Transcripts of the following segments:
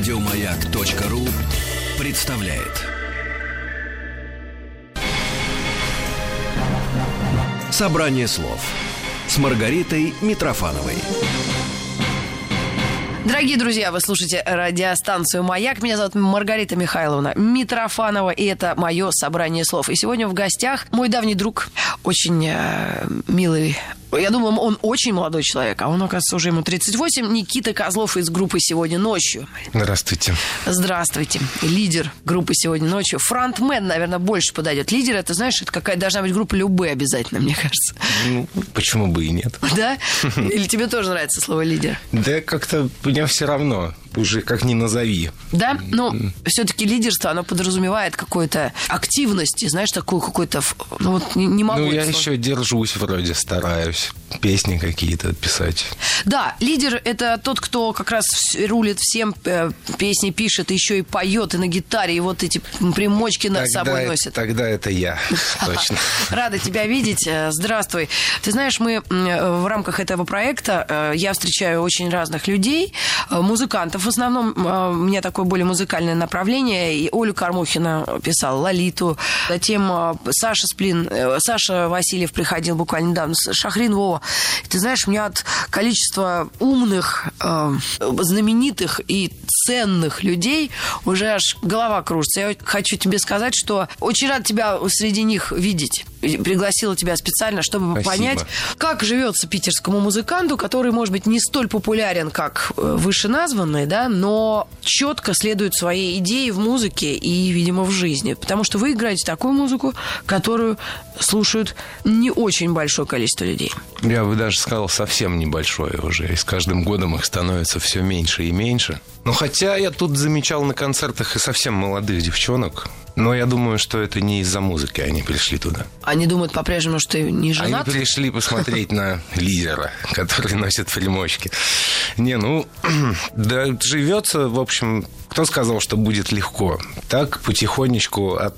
Радиомаяк.ру представляет. Собрание слов с Маргаритой Митрофановой. Дорогие друзья, вы слушаете радиостанцию «Маяк». Меня зовут Маргарита Михайловна Митрофанова, и это мое собрание слов. И сегодня в гостях мой давний друг, очень э, милый я думала, он очень молодой человек, а он, оказывается, уже ему 38. Никита Козлов из группы «Сегодня ночью». Здравствуйте. Здравствуйте. Лидер группы «Сегодня ночью». Фронтмен, наверное, больше подойдет. Лидер, это, знаешь, это какая должна быть группа любые обязательно, мне кажется. Ну, почему бы и нет. Да? Или тебе тоже нравится слово «лидер»? Да как-то мне все равно уже как ни назови. Да, но все-таки лидерство, оно подразумевает какую-то активность, знаешь, такую какую-то, ну вот не, не могу. Ну, я еще держусь вроде, стараюсь песни какие-то писать. Да, лидер – это тот, кто как раз рулит всем, э, песни пишет, еще и поет, и на гитаре, и вот эти примочки на собой носит. Тогда это я, точно. Рада тебя видеть. Э, здравствуй. Ты знаешь, мы в рамках этого проекта, э, я встречаю очень разных людей, музыкантов, в основном у меня такое более музыкальное направление. И Олю Кормухина писал, Лолиту. Затем Саша Сплин, э, Саша Васильев приходил буквально недавно, Шахрин Вова. Ты знаешь, у меня от количества умных, а, знаменитых и ценных людей уже аж голова кружится. Я хочу тебе сказать, что очень рад тебя среди них видеть пригласила тебя специально, чтобы Спасибо. понять, как живется питерскому музыканту, который, может быть, не столь популярен, как э, вышеназванный, да, но четко следует своей идее в музыке и, видимо, в жизни. Потому что вы играете такую музыку, которую слушают не очень большое количество людей. Я бы даже сказал, совсем небольшое уже. И с каждым годом их становится все меньше и меньше. Но хотя я тут замечал на концертах и совсем молодых девчонок, но я думаю, что это не из-за музыки они пришли туда. Они думают по-прежнему, что ты не женат? Они пришли посмотреть на лидера, который носит примочки. Не, ну, да, живется, в общем, кто сказал, что будет легко? Так, потихонечку от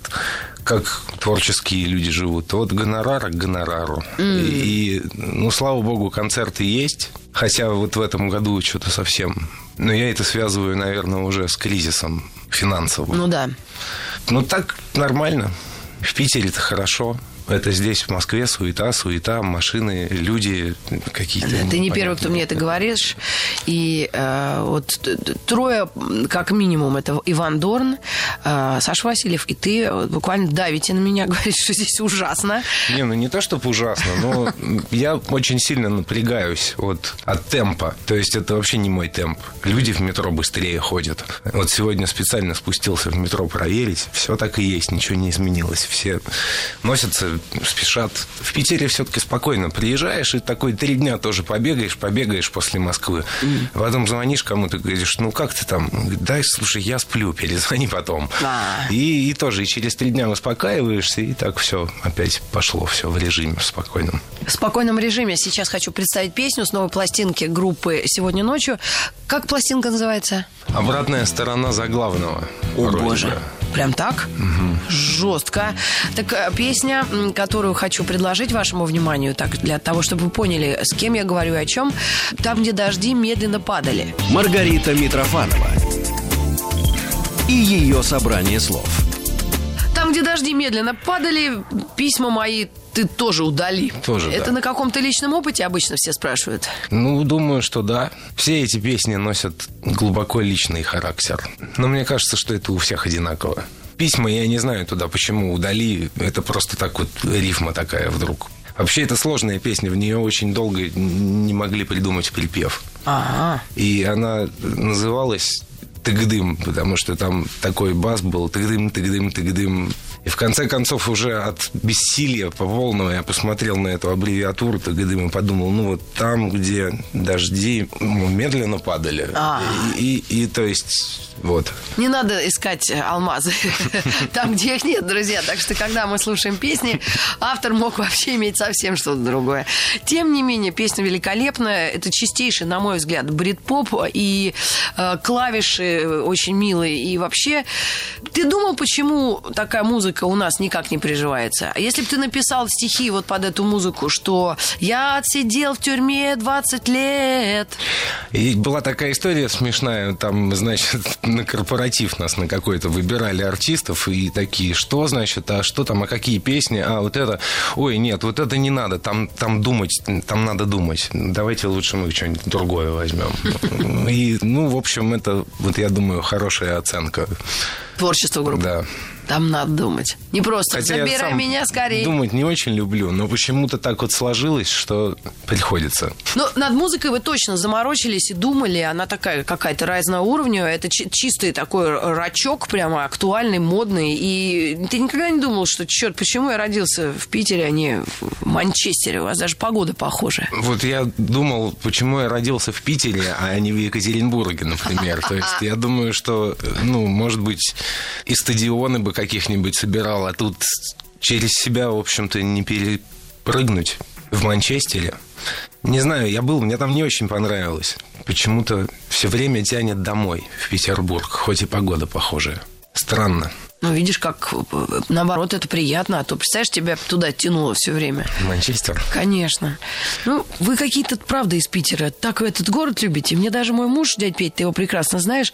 как творческие люди живут, от гонорара к гонорару. Mm. И, и, ну, слава богу, концерты есть. Хотя вот в этом году что-то совсем... Но я это связываю, наверное, уже с кризисом финансовым. Ну да. Ну так нормально. В Питере-то хорошо. Это здесь, в Москве, суета, суета, машины, люди какие-то. Да, ты не первый, кто мне это говоришь. И э, вот трое, как минимум, это Иван Дорн, э, Саша Васильев, и ты буквально давите на меня, говорите, что здесь ужасно. Не, ну не то, чтобы ужасно, но я очень сильно напрягаюсь вот от темпа. То есть это вообще не мой темп. Люди в метро быстрее ходят. Вот сегодня специально спустился в метро проверить. Все так и есть, ничего не изменилось. Все носятся спешат. В Питере все-таки спокойно приезжаешь и такой три дня тоже побегаешь, побегаешь после Москвы. Mm. Потом звонишь кому-то, говоришь, ну как ты там? Да, слушай, я сплю, перезвони потом. А. И, и тоже и через три дня успокаиваешься, и так все опять пошло все в режиме спокойном. В спокойном режиме сейчас хочу представить песню с новой пластинки группы «Сегодня ночью». Как пластинка называется? «Обратная сторона заглавного». О, боже. Бы. Прям так? Угу. Жестко. Так э, песня, которую хочу предложить вашему вниманию, так для того, чтобы вы поняли, с кем я говорю и о чем. Там, где дожди медленно падали. Маргарита Митрофанова и ее собрание слов. Там, где дожди медленно падали, письма мои ты тоже удали. Тоже, Это да. на каком-то личном опыте обычно все спрашивают? Ну, думаю, что да. Все эти песни носят глубоко личный характер. Но мне кажется, что это у всех одинаково. Письма, я не знаю туда, почему удали. Это просто так вот рифма такая вдруг. Вообще, это сложная песня, в нее очень долго не могли придумать припев. Ага. И она называлась тыгдым, потому что там такой бас был тыгдым, тыгдым, тыгдым. И в конце концов уже от бессилия по полному я посмотрел на эту аббревиатуру тыгдым и подумал, ну вот там, где дожди медленно падали. А. И, и, и то есть вот. Не надо искать алмазы там, где их нет, друзья. Так что, когда мы слушаем песни, автор мог вообще иметь совсем что-то другое. Тем не менее, песня великолепная. Это чистейший, на мой взгляд, брит-поп и э, клавиши э, очень милый. И вообще, ты думал, почему такая музыка у нас никак не приживается? А если бы ты написал стихи вот под эту музыку, что «Я отсидел в тюрьме 20 лет». И была такая история смешная. Там, значит, на корпоратив нас на какой-то выбирали артистов и такие, что, значит, а что там, а какие песни, а вот это, ой, нет, вот это не надо, там, там думать, там надо думать. Давайте лучше мы что-нибудь другое возьмем. И, ну, в общем, это, вот я думаю, хорошая оценка. Творчество группы. Да. Там надо думать. Не просто Хотя забирай меня скорее. Думать не очень люблю, но почему-то так вот сложилось, что приходится. Ну, над музыкой вы точно заморочились и думали. Она такая какая-то разного уровня. Это чи- чистый такой рачок, прямо актуальный, модный. И ты никогда не думал, что, черт, почему я родился в Питере, а не в Манчестере? У вас даже погода похожая. Вот я думал, почему я родился в Питере, а не в Екатеринбурге, например. То есть я думаю, что, ну, может быть, и стадионы бы каких-нибудь собирал, а тут через себя, в общем-то, не перепрыгнуть в Манчестере. Не знаю, я был, мне там не очень понравилось. Почему-то все время тянет домой, в Петербург, хоть и погода похожая. Странно. Ну, видишь, как э, наоборот это приятно, а то, представляешь, тебя туда тянуло все время. Манчестер. Конечно. Ну, вы какие-то, правда, из Питера. Так вы этот город любите. Мне даже мой муж, дядь Петь, ты его прекрасно знаешь,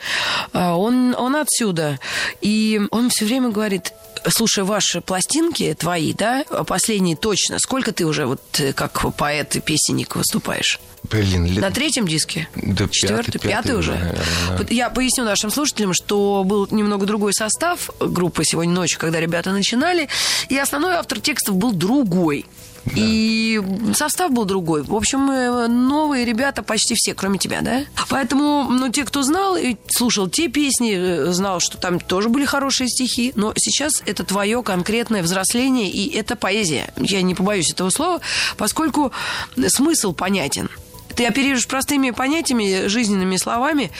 а, он, он отсюда. И он все время говорит, слушай, ваши пластинки твои, да, последние точно, сколько ты уже вот э, как поэт и песенник выступаешь? Блин, лет... На третьем диске? Да, Четвертый, пятый, пятый, уже? наверное, да. Я поясню нашим слушателям, что был немного другой состав группы сегодня ночью, когда ребята начинали, и основной автор текстов был другой. И состав был другой. В общем, э, новые ребята почти все, кроме тебя, да? Поэтому, ну, те, кто знал и слушал те песни, э, знал, что там тоже были хорошие стихи. Но сейчас это твое конкретное взросление, и это поэзия. Я не побоюсь этого слова, поскольку смысл понятен ты оперируешь простыми понятиями, жизненными словами,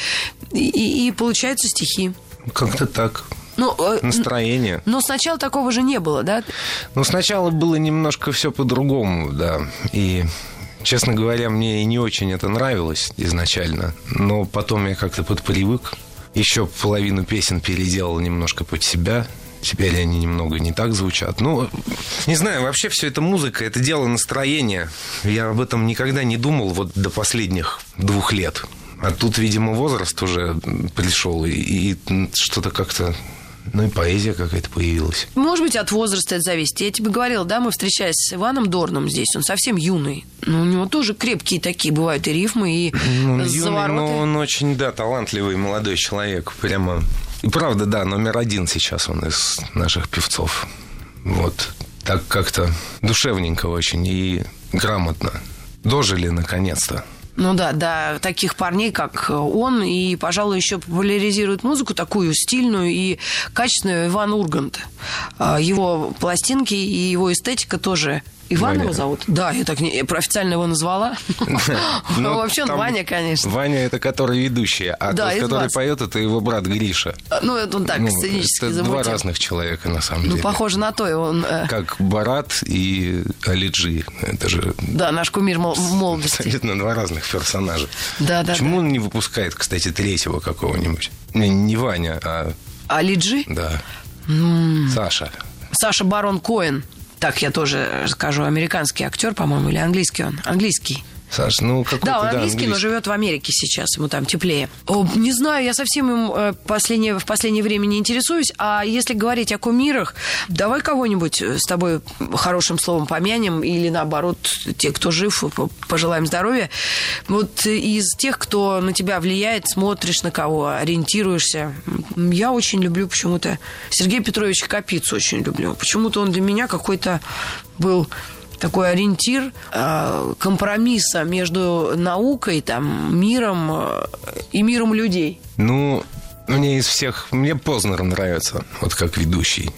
и, и, получаются стихи. Как-то так. Ну, э, Настроение. но сначала такого же не было, да? Ну, сначала было немножко все по-другому, да. И, честно говоря, мне и не очень это нравилось изначально. Но потом я как-то подпривык. Еще половину песен переделал немножко под себя. Теперь они немного не так звучат. Ну, не знаю, вообще все это музыка, это дело настроения. Я об этом никогда не думал вот до последних двух лет. А тут, видимо, возраст уже пришел, и, и что-то как-то... Ну и поэзия какая-то появилась. Может быть, от возраста это зависит. Я тебе говорила, да, мы встречались с Иваном Дорном здесь, он совсем юный. Но у него тоже крепкие такие бывают и рифмы, и Ну, юный, завороты. но он очень, да, талантливый молодой человек. Прямо... И правда, да, номер один сейчас он из наших певцов. Вот. Так как-то душевненько очень и грамотно. Дожили наконец-то. Ну да, да, таких парней, как он, и, пожалуй, еще популяризирует музыку такую стильную и качественную Иван Ургант. А, Его пластинки и его эстетика тоже Иван Ваня. его зовут? Да, я так не, официально его назвала. Ну, вообще он Ваня, конечно. Ваня это который ведущий, а тот, который поет, это его брат Гриша. Ну, это он так, Ну, сценически это два замутил. разных человека на самом Ну, деле. похоже на то, и он... э, Как Барат и Алиджи. Это же Да, наш кумир мол- молодости. абсолютно два разных персонажа. Да, да, Почему он не выпускает, кстати, третьего какого-нибудь? Не, Ваня, а А Лиджи? да. Саша. Саша Барон Коэн. Так я тоже скажу, американский актер, по-моему, или английский он? Английский. Саш, ну какой-то, Да, он да, английский, но живет в Америке сейчас, ему там теплее. О, не знаю, я совсем им э, последнее, в последнее время не интересуюсь. А если говорить о кумирах, давай кого-нибудь э, с тобой хорошим словом помянем, или наоборот, те, кто жив, п- пожелаем здоровья. Вот э, из тех, кто на тебя влияет, смотришь на кого, ориентируешься. Я очень люблю почему-то Сергея Петровича Капицу очень люблю. Почему-то он для меня какой-то был такой ориентир э, компромисса между наукой, там, миром э, и миром людей. Ну, мне из всех... Мне Познер нравится, вот как ведущий.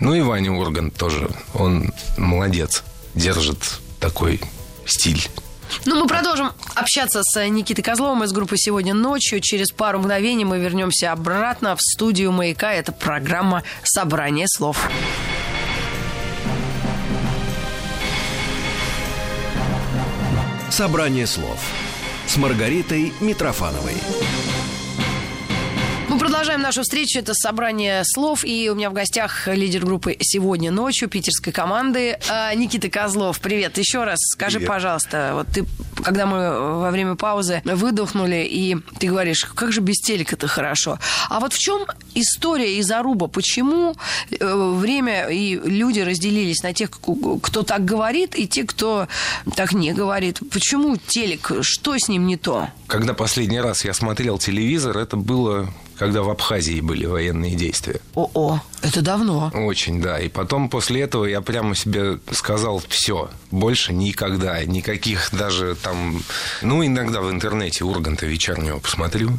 Ну и Ваня Ургант тоже. Он молодец. Держит такой стиль. Ну, мы продолжим общаться с Никитой Козловым из группы «Сегодня ночью». Через пару мгновений мы вернемся обратно в студию «Маяка». Это программа «Собрание слов». Собрание слов с Маргаритой Митрофановой. Продолжаем нашу встречу. Это собрание слов. И у меня в гостях лидер группы «Сегодня ночью» питерской команды а, Никита Козлов. Привет. Еще раз скажи, Привет. пожалуйста, вот ты, когда мы во время паузы выдохнули, и ты говоришь, как же без телека-то хорошо. А вот в чем история и заруба? Почему э, время и люди разделились на тех, кто так говорит, и те, кто так не говорит? Почему телек? Что с ним не то? Когда последний раз я смотрел телевизор, это было когда в Абхазии были военные действия. О-о, это давно. Очень, да. И потом после этого я прямо себе сказал, все, больше никогда, никаких даже там... Ну, иногда в интернете Урганта вечернего посмотрю.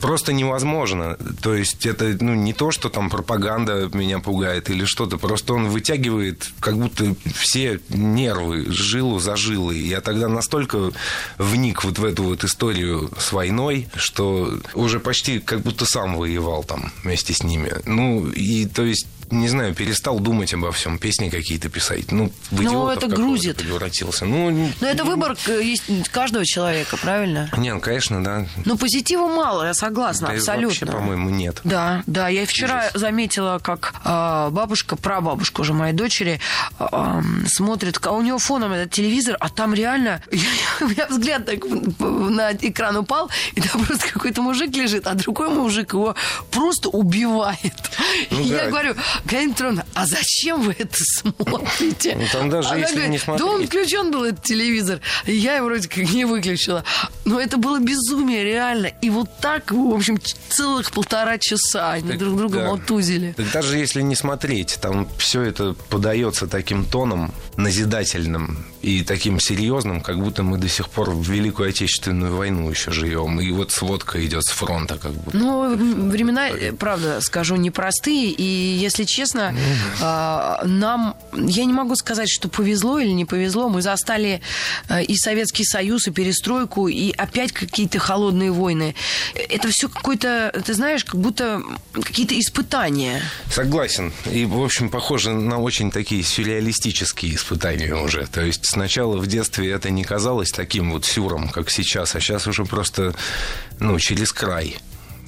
Просто невозможно. То есть это ну, не то, что там пропаганда меня пугает или что-то. Просто он вытягивает как будто все нервы, жилу за жилой. Я тогда настолько вник вот в эту вот историю с войной, что уже почти как будто сам воевал там вместе с ними. Ну, и то есть не знаю, перестал думать обо всем, песни какие-то писать. Ну, в Ну, идиота это грузит. превратился. Ну, Но это выбор э, есть каждого человека, правильно? не, ну, конечно, да. Ну, позитива мало, я согласна, Да абсолютно. Вообще, по-моему, нет. Да, да, я вчера заметила, как а, бабушка, прабабушка уже моей дочери а, смотрит, а у него фоном этот телевизор, а там реально, у меня взгляд так на экран упал, и там просто какой-то мужик лежит, а другой мужик его просто убивает. Ну я да. говорю, Галина Петровна, а зачем вы это смотрите? Ну, там даже Она если говорит, не Да он смотреть. включен был этот телевизор. И я его вроде как не выключила. Но это было безумие, реально. И вот так, в общем, целых полтора часа они Так, друг друга да. мотузили. Так даже если не смотреть, там все это подается таким тоном назидательным и таким серьезным, как будто мы до сих пор в Великую Отечественную войну еще живем. И вот сводка идет с фронта, как будто. Ну, времена, э, правда, скажу, непростые. И, если честно, а, нам, я не могу сказать, что повезло или не повезло. Мы застали э, и Советский Союз, и перестройку, и опять какие-то холодные войны. Это все какое-то, ты знаешь, как будто какие-то испытания. Согласен. И, в общем, похоже на очень такие сюрреалистические испытания уже. То есть сначала в детстве это не казалось таким вот сюром, как сейчас, а сейчас уже просто, ну, через край.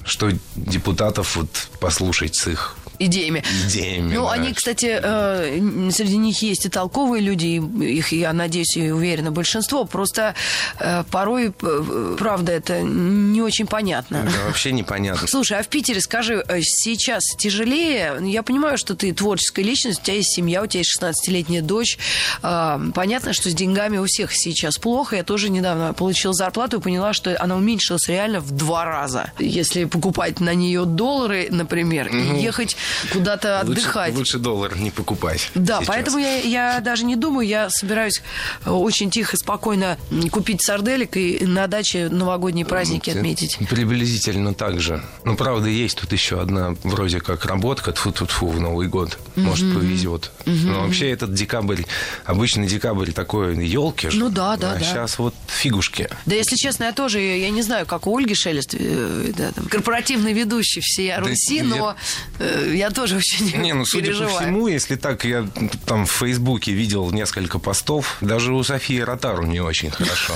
Что депутатов вот послушать с их идеями. идеями. Ну, да. они, кстати, э, среди них есть и толковые люди, и их, я надеюсь, и уверена, большинство. Просто э, порой, э, правда, это не очень понятно. Да, вообще непонятно. Слушай, а в Питере, скажи, э, сейчас тяжелее? Я понимаю, что ты творческая личность, у тебя есть семья, у тебя есть 16-летняя дочь. А, Понятно, что с деньгами у всех сейчас плохо. Я тоже недавно получила зарплату и поняла, что она уменьшилась реально в два раза. Если покупать на нее доллары, например, и ехать куда-то Лучше, отдыхать. лучше доллар не покупать. Да, сейчас. поэтому я, я даже не думаю, я собираюсь э, очень тихо, спокойно купить сарделек и на даче новогодние праздники отметить. Приблизительно так же. Ну, правда, есть тут еще одна вроде как работка, тфу тфу тфу в Новый год. Может, повезет. Но вообще этот декабрь, обычно декабрь такой елки же. Ну да, да, А да. сейчас вот фигушки. Да, если честно, я тоже, я не знаю, как у Ольги Шелест, э, да, там, корпоративный ведущий всея Да Руси, я- но э, я тоже очень Не, ну, судя переживаю. по всему, если так, я там в Фейсбуке видел несколько постов, даже у Софии Ротару не очень хорошо.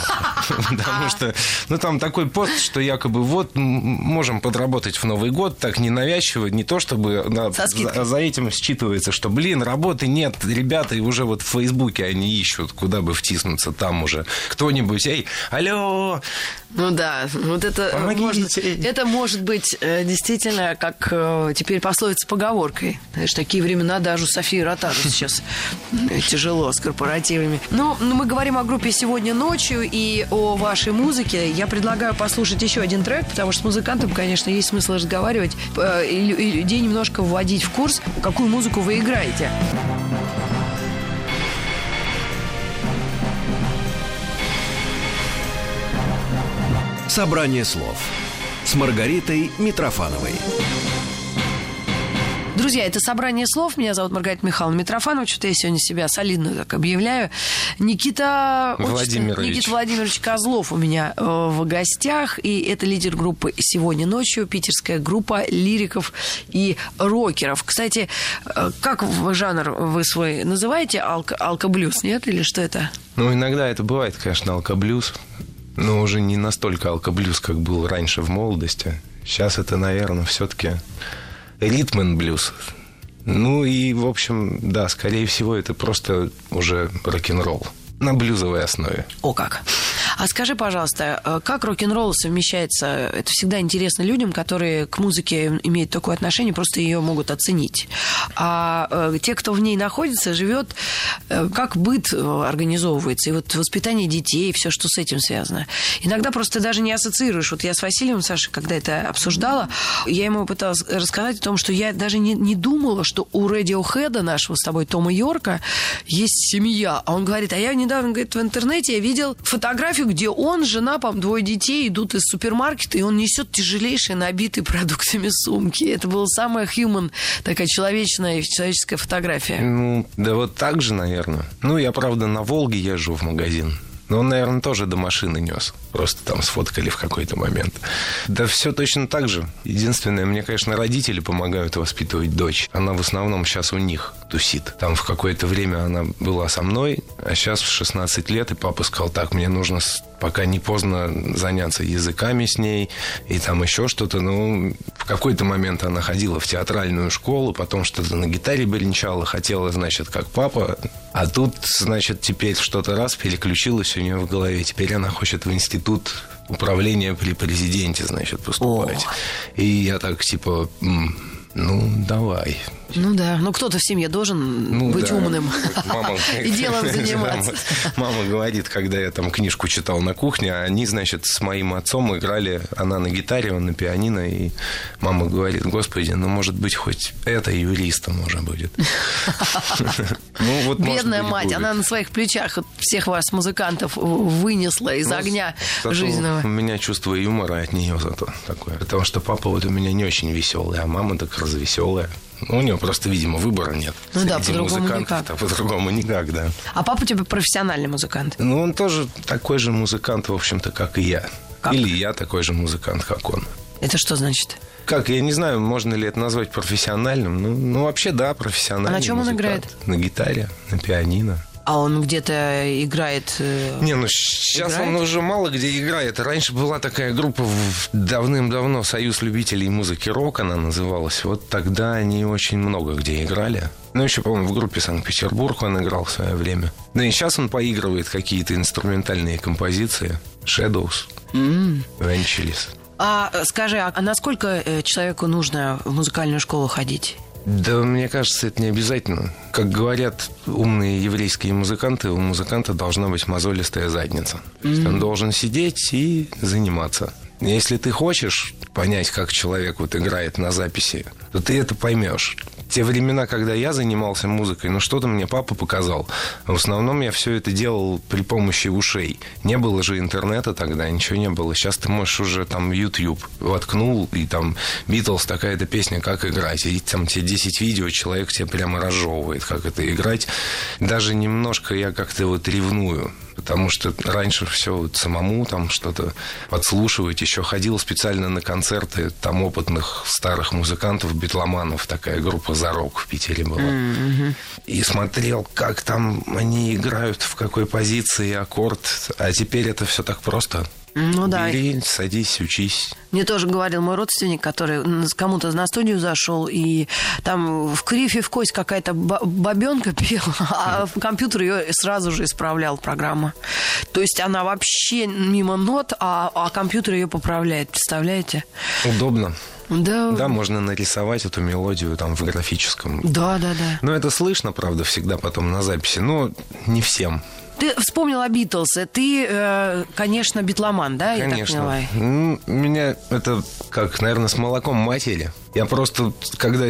Потому что, ну, там такой пост, что якобы вот можем подработать в Новый год, так ненавязчиво, не то чтобы за, этим считывается, что, блин, работы нет, ребята, и уже вот в Фейсбуке они ищут, куда бы втиснуться, там уже кто-нибудь, эй, алло, Ну да, вот это Помогите. может, это может быть э, действительно как э, теперь пословица поговоркой. Знаешь, такие времена даже у Софии Ротару сейчас тяжело с корпоративами. Ну, ну, мы говорим о группе сегодня ночью и о вашей музыке. Я предлагаю послушать еще один трек, потому что с музыкантом, конечно, есть смысл разговаривать э, и людей немножко вводить в курс, какую музыку вы играете. Собрание слов с Маргаритой Митрофановой. Друзья, это собрание слов. Меня зовут Маргарита Михайловна Митрофанова. Что-то я сегодня себя солидно так объявляю. Никита Владимирович. Никита Владимирович Козлов у меня э, в гостях. И это лидер группы «Сегодня ночью», питерская группа лириков и рокеров. Кстати, э, как жанр вы свой называете? Алко- Алкоблюз, нет? Или что это? Ну, иногда это бывает, конечно, алкоблюз. Но уже не настолько алкоблюз, как был раньше в молодости. Сейчас это, наверное, все-таки ритм блюз. Ну и, в общем, да, скорее всего, это просто уже рок-н-ролл на блюзовой основе. О как. А скажи, пожалуйста, э, как рок-н-ролл совмещается? Это всегда интересно людям, которые к музыке имеют такое отношение, просто ее могут оценить. А э, те, кто в ней находится, живет, э, как быт организовывается, и вот воспитание детей, все, что с этим связано. Иногда просто даже не ассоциируешь. Вот я с Василием, Сашей, когда это обсуждала, я ему пыталась рассказать о том, что я даже не, не думала, что у Radiohead нашего с тобой Тома Йорка есть семья. А он говорит, а я недавно, говорит, в интернете я видел фотографию, где он, жена, по двое детей идут из супермаркета, и он несет тяжелейшие набитые продуктами сумки. Это была самая human, такая человечная, человеческая фотография. Ну, да вот так же, наверное. Ну, я, правда, на Волге езжу в магазин. Но он, наверное, тоже до машины нес. Просто там сфоткали в какой-то момент. Да все точно так же. Единственное, мне, конечно, родители помогают воспитывать дочь. Она в основном сейчас у них тусит. Там в какое-то время она была со мной, а сейчас в 16 лет, и папа сказал, так, мне нужно пока не поздно заняться языками с ней и там еще что-то. Ну, в какой-то момент она ходила в театральную школу, потом что-то на гитаре бренчала, хотела, значит, как папа. А тут, значит, теперь что-то раз переключилось у нее в голове. Теперь она хочет в институт управления при президенте, значит, поступать. О. И я так, типа, ну, давай. Ну да, ну кто-то в семье должен ну, быть да. умным мама, и делом заниматься. Мама говорит, когда я там книжку читал на кухне, они, значит, с моим отцом играли, она на гитаре, он на пианино, и мама говорит, господи, ну, может быть, хоть это юристом можно будет. Ну, вот, Бедная мать, она на своих плечах всех вас, музыкантов, вынесла из ну, огня жизненного. У меня чувство юмора от нее зато такое. Потому что папа вот у меня не очень веселый, а мама так развеселая. Ну, у него просто, видимо, выбора нет. Ну да, по-другому никак. По-другому никак, да. А папа у тебя профессиональный музыкант? Ну, он тоже такой же музыкант, в общем-то, как и я. Как? Или я такой же музыкант, как он. Это что значит? Как, я не знаю, можно ли это назвать профессиональным. Ну, ну вообще, да, профессиональный А на чем музыкант. он играет? На гитаре, на пианино. А он где-то играет? Э, не, ну сейчас играет? он уже мало где играет. Раньше была такая группа давным-давно Союз любителей музыки рок, она называлась. Вот тогда они очень много где играли. Ну, еще, по-моему, в группе Санкт-Петербург он играл в свое время. Ну и сейчас он поигрывает какие-то инструментальные композиции. Shadows, mm. Ventures. А скажи, а насколько э, человеку нужно в музыкальную школу ходить? Да, мне кажется, это не обязательно. Как говорят умные еврейские музыканты, у музыканта должна быть мозолистая задница. Mm-hmm. Он должен сидеть и заниматься. Если ты хочешь понять, как человек вот играет на записи, то ты это поймешь те времена, когда я занимался музыкой, ну что-то мне папа показал. В основном я все это делал при помощи ушей. Не было же интернета тогда, ничего не было. Сейчас ты можешь уже там YouTube воткнул, и там Битлз такая-то песня, как играть. И там тебе 10 видео, человек тебе прямо разжевывает, как это играть. Даже немножко я как-то вот ревную потому что раньше все вот самому там что-то подслушивать. Еще ходил специально на концерты там опытных старых музыкантов, битломанов, такая группа «Зарок» в Питере была. Mm-hmm. И смотрел, как там они играют, в какой позиции аккорд. А теперь это все так просто. Ну да. Бери, садись, учись. Мне тоже говорил мой родственник, который кому-то на студию зашел, и там в крифе в кость какая-то бабенка пела, а компьютер ее сразу же исправлял программа. То есть она вообще мимо нот, а, а компьютер ее поправляет. Представляете? Удобно. Да. Да, можно нарисовать эту мелодию там в графическом. Да, да, да. Но это слышно, правда, всегда потом на записи, но не всем. Ты вспомнил о Битлз. Ты, э, конечно, битломан, да? Конечно. Я так поняла? Ну, меня это как, наверное, с молоком матери. Я просто, когда,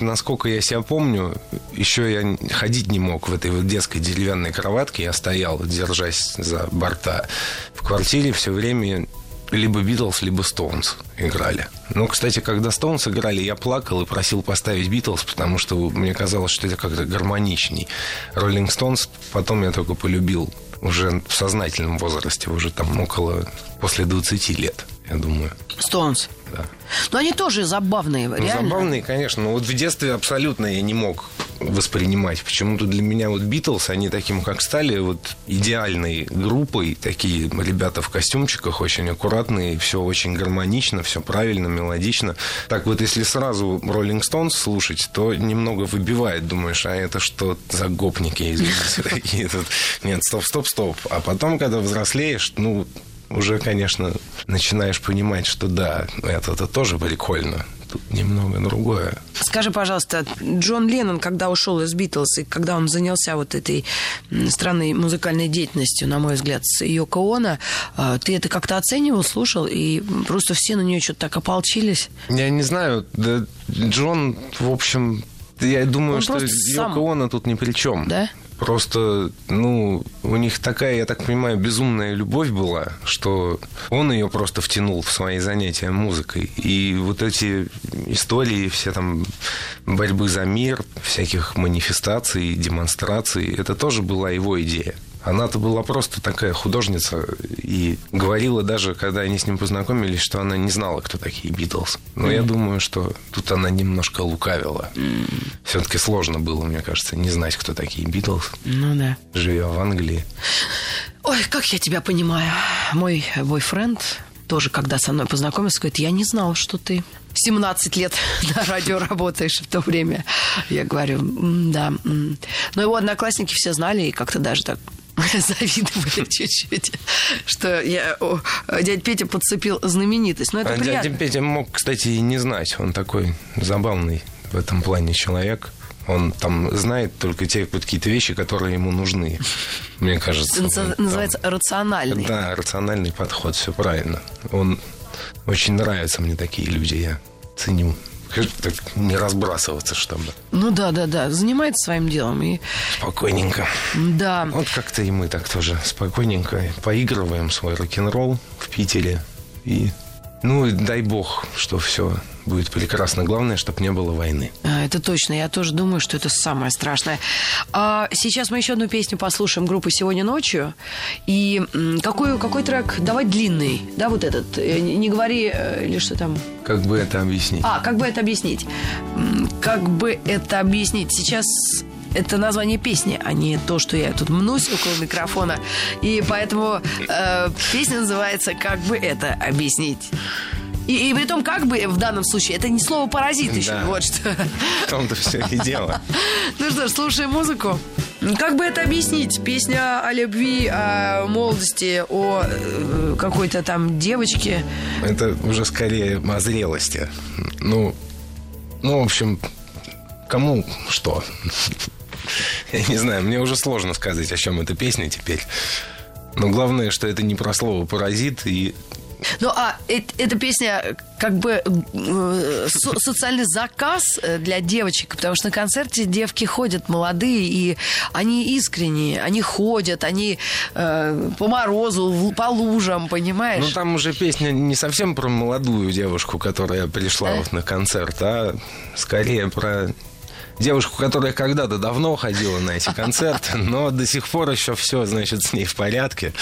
насколько я себя помню, еще я ходить не мог в этой вот детской деревянной кроватке. Я стоял, держась за борта. В квартире все время либо Битлз, либо Стоунс играли. Ну, кстати, когда Стоунс играли, я плакал и просил поставить Битлз, потому что мне казалось, что это как-то гармоничней. Роллинг Стоунс потом я только полюбил уже в сознательном возрасте, уже там около, после 20 лет, я думаю. Стоунс? Да. Но они тоже забавные, ну, реально. Забавные, конечно. Но вот в детстве абсолютно я не мог воспринимать. Почему-то для меня вот Битлз, они таким как стали вот идеальной группой. Такие ребята в костюмчиках очень аккуратные, все очень гармонично, все правильно, мелодично. Так вот, если сразу Роллинг Стоунс слушать, то немного выбивает. Думаешь, а это что за гопники, извините, такие тут. Нет, стоп, стоп, стоп. А потом, когда взрослеешь, ну, уже, конечно, начинаешь понимать, что да, это-то тоже прикольно. Тут немного другое. Скажи, пожалуйста, Джон Леннон, когда ушел из Битлз, и когда он занялся вот этой странной музыкальной деятельностью, на мой взгляд, с Йоко Оно, а, ты это как-то оценивал, слушал, и просто все на нее что-то так ополчились? Я не знаю, да Джон, в общем, я думаю, Он что Йоко Оно тут ни при чем. Да? Просто, ну, у них такая, я так понимаю, безумная любовь была, что он ее просто втянул в свои занятия музыкой. И вот эти истории, все там борьбы за мир, всяких манифестаций, демонстраций, это тоже была его идея. Она-то была просто такая художница и говорила даже, когда они с ним познакомились, что она не знала, кто такие Битлз. Но я думаю, что тут она немножко лукавила. Все-таки сложно было, мне кажется, не знать, кто такие Битлз, Ну да. живя в Англии. Ой, как я тебя понимаю. Мой бойфренд тоже, когда со мной познакомился, говорит, я не знал, что ты 17 лет на радио работаешь в то время. Я говорю, «М, да. м». Но его одноклассники все знали и как-то даже так завидовали чуть-чуть, что я, о, дядя Петя подцепил знаменитость. Но это А дядя приятно. Петя мог, кстати, и не знать. Он такой забавный в этом плане человек. Он там знает только те какие-то вещи, которые ему нужны, мне кажется. Это Он там- называется рациональный. Да, рациональный подход, все правильно. Он очень нравятся мне такие люди, я ценю. Так не разбрасываться, чтобы Ну да, да, да. Занимается своим делом. И спокойненько. да. Вот как-то и мы так тоже спокойненько поигрываем свой рок-н-ролл в Питере. И, ну, дай бог, что все будет прекрасно. Главное, чтобы не было войны. А, Это точно. Я тоже думаю, что это самое страшное. А сейчас мы еще одну песню послушаем группы «Сегодня ночью». И какой, какой трек? Давай длинный. Да, вот этот. Э, Не говори, э, или что там. Как бы это объяснить? А, как бы это объяснить? Как бы это объяснить? Сейчас это название песни, а не то, что я тут мнусь около микрофона. И поэтому э, песня называется «Как бы это объяснить». И, и при том, как бы в данном случае, это не слово паразит еще. Да. Вот что. В том-то все и дело. Ну что ж, слушаем музыку. Как бы это объяснить? Песня о любви, о молодости, о э, какой-то там девочке. Это уже скорее о зрелости. Ну, ну, в общем, кому что? Я не знаю, мне уже сложно сказать, о чем эта песня теперь. Но главное, что это не про слово паразит и Ну, а э- эта песня как бы э, со- социальный заказ э, для девочек, потому что на концерте девки ходят молодые, и они искренние, они ходят, они э, по морозу, по лужам, понимаешь? Ну, там уже песня не совсем про молодую девушку, которая пришла Да? вот на концерт, а скорее про девушку, которая когда-то давно ходила на эти концерты, но до сих пор еще все, значит, с ней в порядке.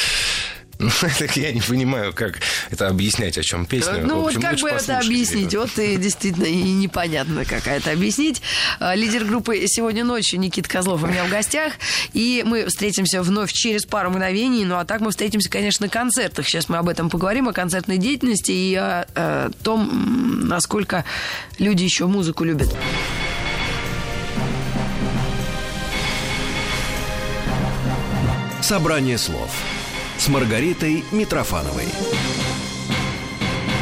Ну, так я не понимаю, как это объяснять, о чем песня. Ну В вот общем, как бы это объяснить? Вот и действительно и непонятно, как это объяснить. А, Лидер группы сегодня ночью Никита Козлов у меня в гостях. И мы встретимся вновь через пару мгновений. Ну а так мы встретимся, конечно, на концертах. Сейчас мы об этом поговорим, о концертной деятельности и о, э, том, насколько люди еще музыку любят. Собрание слов с Маргаритой Митрофановой.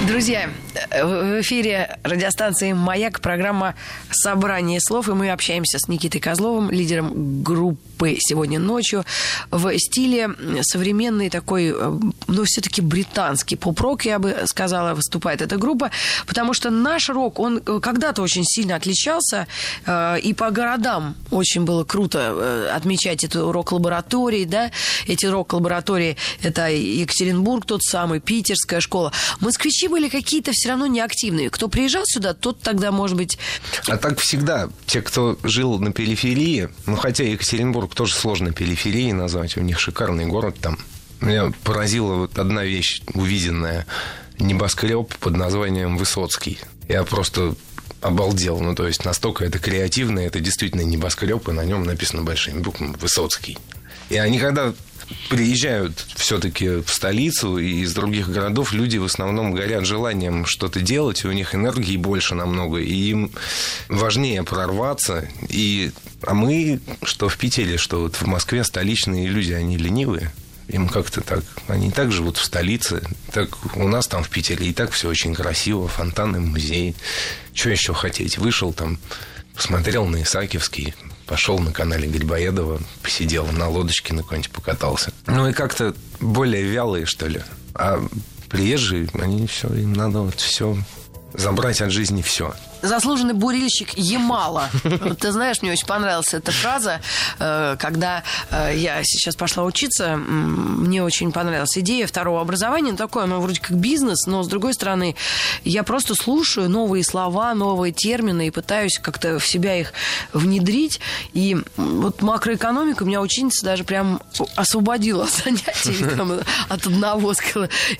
Друзья, э, в эфире радиостанции «Маяк» программа «Собрание слов», и мы общаемся с Никитой Козловым, лидером группы «Сегодня ночью» в стиле современный такой, э, ну, все-таки британский поп-рок, я бы сказала, выступает эта группа, потому что наш рок, он э, когда-то очень сильно отличался, и по городам очень было круто отмечать эту рок-лаборатории, да, эти рок-лаборатории, это Екатеринбург тот самый, питерская школа. Москвичи были какие-то все равно неактивные. Кто приезжал сюда, тот тогда, может быть... А так всегда. Те, кто жил на периферии, ну, хотя Екатеринбург тоже сложно периферией назвать, у них шикарный город там. Меня поразила вот одна вещь увиденная. Небоскреб под названием Высоцкий. Я просто обалдел. Ну, то есть настолько это креативно, это действительно небоскреб, и на нем написано большими буквами «Высоцкий». И они когда приезжают все-таки в столицу и из других городов, люди в основном горят желанием что-то делать, и у них энергии больше намного, и им важнее прорваться. И, а мы, что в Питере, что вот в Москве, столичные люди, они ленивые. Им как-то так, они так живут в столице, так у нас там в Питере и так все очень красиво, фонтаны, музей. Что еще хотеть? Вышел там, посмотрел на Исаакиевский, пошел на канале Грибоедова, посидел на лодочке на какой-нибудь покатался. Ну и как-то более вялые, что ли. А приезжие, они все, им надо вот все забрать от жизни все заслуженный бурильщик Ямала. Ты знаешь, мне очень понравилась эта фраза, э, когда э, я сейчас пошла учиться, мне очень понравилась идея второго образования, ну, такое, оно вроде как бизнес, но с другой стороны, я просто слушаю новые слова, новые термины и пытаюсь как-то в себя их внедрить. И вот макроэкономика меня ученица даже прям освободила от занятий там, от одного.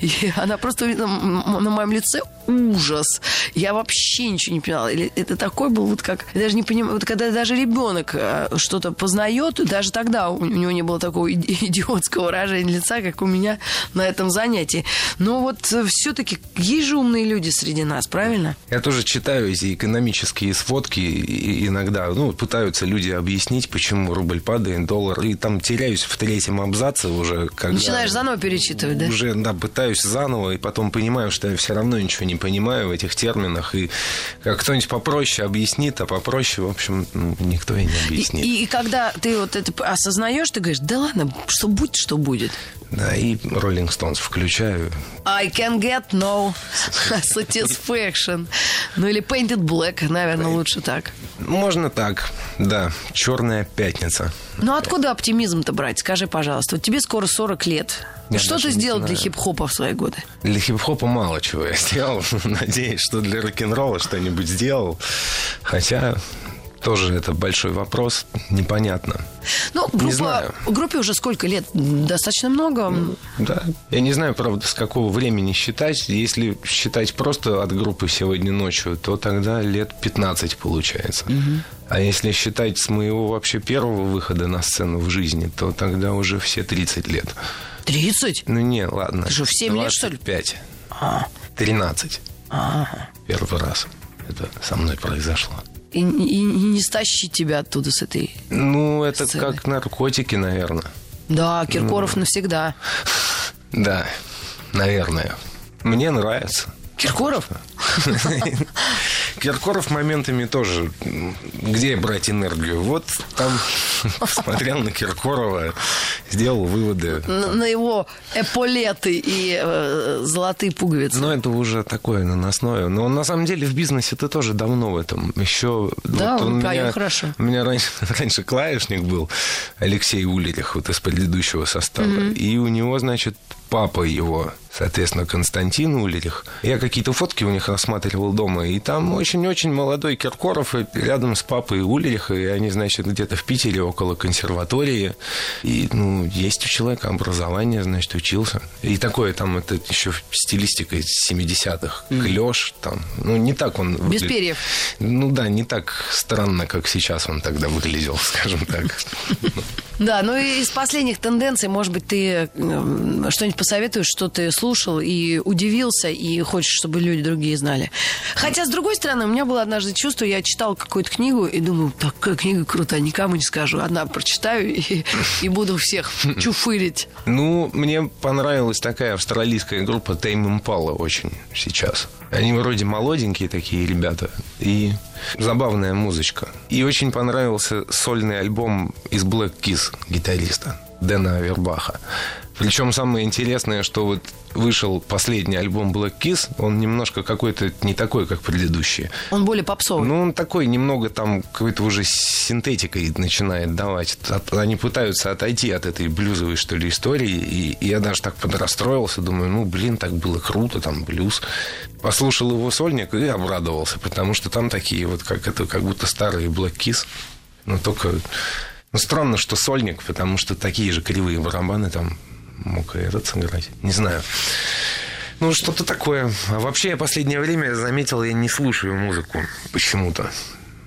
И она просто на моем лице ужас. Я вообще ничего не понимаю начинала? Или это такой был вот как... Я даже не понимаю, вот когда даже ребенок э, что-то познает, даже тогда у него не было такого идиотского выражения лица, как у меня на этом занятии. Но вот все-таки есть же умные люди среди нас, правильно? Я тоже читаю эти экономические сводки, и иногда ну, пытаются люди объяснить, почему рубль падает, доллар, и там теряюсь в третьем абзаце уже. Когда Начинаешь заново перечитывать, да? Уже, да, пытаюсь заново, и потом понимаю, что я все равно ничего не понимаю в этих терминах, и как кто-нибудь попроще объяснит, а попроще, в общем, ну, никто и не объяснит. И, и когда ты вот это осознаешь, ты говоришь, да ладно, что будет, что будет. Да, и Rolling Stones включаю. I can get no satisfaction. Ну или Painted Black, наверное, лучше так. Можно так, да. Черная пятница. Ну откуда оптимизм-то брать? Скажи, пожалуйста. Вот тебе скоро 40 лет. Я что ты сделал для хип-хопа в свои годы? Для хип-хопа мало чего я сделал. Надеюсь, что для рок-н-ролла что-нибудь сделал. Хотя тоже это большой вопрос, непонятно. Ну, группа, не знаю. группе уже сколько лет? Достаточно много? Да. Я не знаю, правда, с какого времени считать. Если считать просто от группы «Сегодня ночью», то тогда лет 15 получается. Угу. А если считать с моего вообще первого выхода на сцену в жизни, то тогда уже все 30 лет. 30? Ну, не, ладно. Ты же в 7 лет, что ли? 5. А. 13. Ага. Первый раз это со мной произошло и, и, и не стащить тебя оттуда с этой Ну, это сцены. как наркотики, наверное. Да, Киркоров ну, навсегда. Да, наверное. Мне нравится. Киркоров? Киркоров моментами тоже. Где брать энергию? Вот там смотрел на Киркорова, сделал выводы. На, его эполеты и э, золотые пуговицы. Ну, это уже такое наносное. Но на самом деле в бизнесе ты тоже давно в этом. Еще... Да, вот он меня, хорошо. У меня раньше, раньше клавишник был Алексей Улерих, вот из предыдущего состава. И у него, значит, папа его, соответственно, Константин Улерих. Я какие-то фотки у них рассматривал дома, и там очень-очень молодой Киркоров рядом с папой Улериха, и они, значит, где-то в Питере около консерватории. И, ну, есть у человека образование, значит, учился. И такое там, это еще стилистика из 70-х. Mm. Клеш там. Ну, не так он... Без выглядит. перьев. Ну да, не так странно, как сейчас он тогда выглядел, скажем так. Да, ну и из последних тенденций, может быть, ты что-нибудь посоветуешь, что ты слушал и удивился, и хочешь, чтобы люди другие знали. Хотя, с другой стороны, у меня было однажды чувство, я читал какую-то книгу и думаю, такая книга крутая, никому не скажу. Одна прочитаю и, и буду всех чуфырить. Ну, мне понравилась такая австралийская группа Tame Impala очень сейчас. Они вроде молоденькие такие ребята. И забавная музычка. И очень понравился сольный альбом из Black Keys гитариста Дэна Авербаха. Причем самое интересное, что вот вышел последний альбом Black Kiss, он немножко какой-то не такой, как предыдущие. Он более попсовый. Ну, он такой немного там какой-то уже синтетикой начинает давать. Они пытаются отойти от этой блюзовой, что ли, истории. И, я даже так подрастроился, думаю, ну, блин, так было круто, там блюз. Послушал его сольник и обрадовался, потому что там такие вот, как это, как будто старые Black Kiss. Но только... Ну, странно, что сольник, потому что такие же кривые барабаны там мог и этот сыграть. Не знаю. Ну, что-то такое. А вообще, я последнее время заметил, я не слушаю музыку почему-то.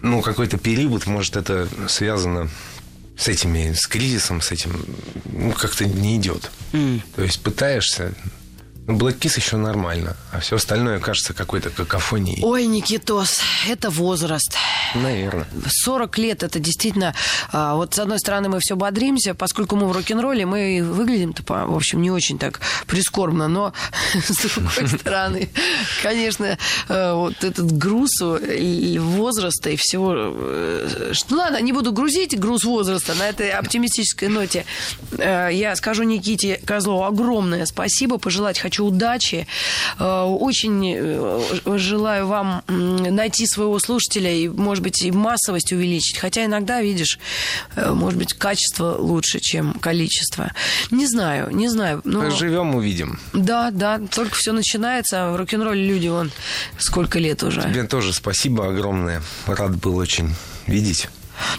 Ну, какой-то период, может, это связано с этими, с кризисом, с этим, ну, как-то не идет. Mm. То есть пытаешься, Black Kiss еще нормально, а все остальное кажется какой-то какофонией. Ой, Никитос, это возраст. Наверное. 40 лет это действительно... А, вот с одной стороны мы все бодримся, поскольку мы в рок-н-ролле, мы выглядим-то, в общем, не очень так прискорбно, но с другой стороны, конечно, э, вот этот груз возраста и всего... Э, ну ладно, не буду грузить груз возраста на этой оптимистической ноте. Э, я скажу Никите Козлову огромное спасибо, пожелать хочу удачи. Очень желаю вам найти своего слушателя и, может быть, и массовость увеличить. Хотя иногда, видишь, может быть, качество лучше, чем количество. Не знаю, не знаю. Но... Живем, увидим. Да, да, только все начинается. В рок-н-ролле люди, вон, сколько лет уже. Тебе тоже спасибо огромное. Рад был очень видеть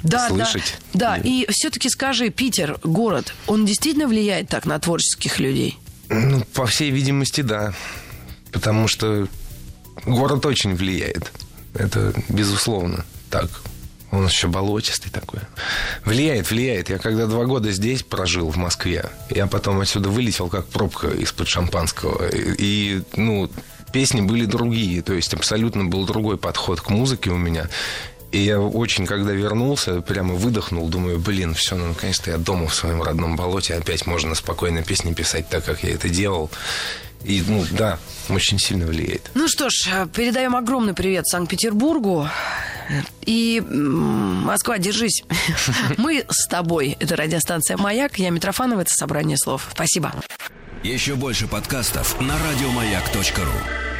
да, слышать. Да, да. и все-таки скажи, Питер, город, он действительно влияет так на творческих людей? Ну, по всей видимости, да. Потому что город очень влияет. Это безусловно так. Он еще болотистый такой. Влияет, влияет. Я когда два года здесь прожил, в Москве, я потом отсюда вылетел, как пробка из-под шампанского. И, ну, песни были другие. То есть абсолютно был другой подход к музыке у меня. И я очень, когда вернулся, прямо выдохнул, думаю, блин, все, ну, наконец-то я дома в своем родном болоте, опять можно спокойно песни писать так, как я это делал. И, ну, да, очень сильно влияет. Ну что ж, передаем огромный привет Санкт-Петербургу. И Москва, держись. Мы с тобой. Это радиостанция «Маяк». Я Митрофанова. Это собрание слов. Спасибо. Еще больше подкастов на радиомаяк.ру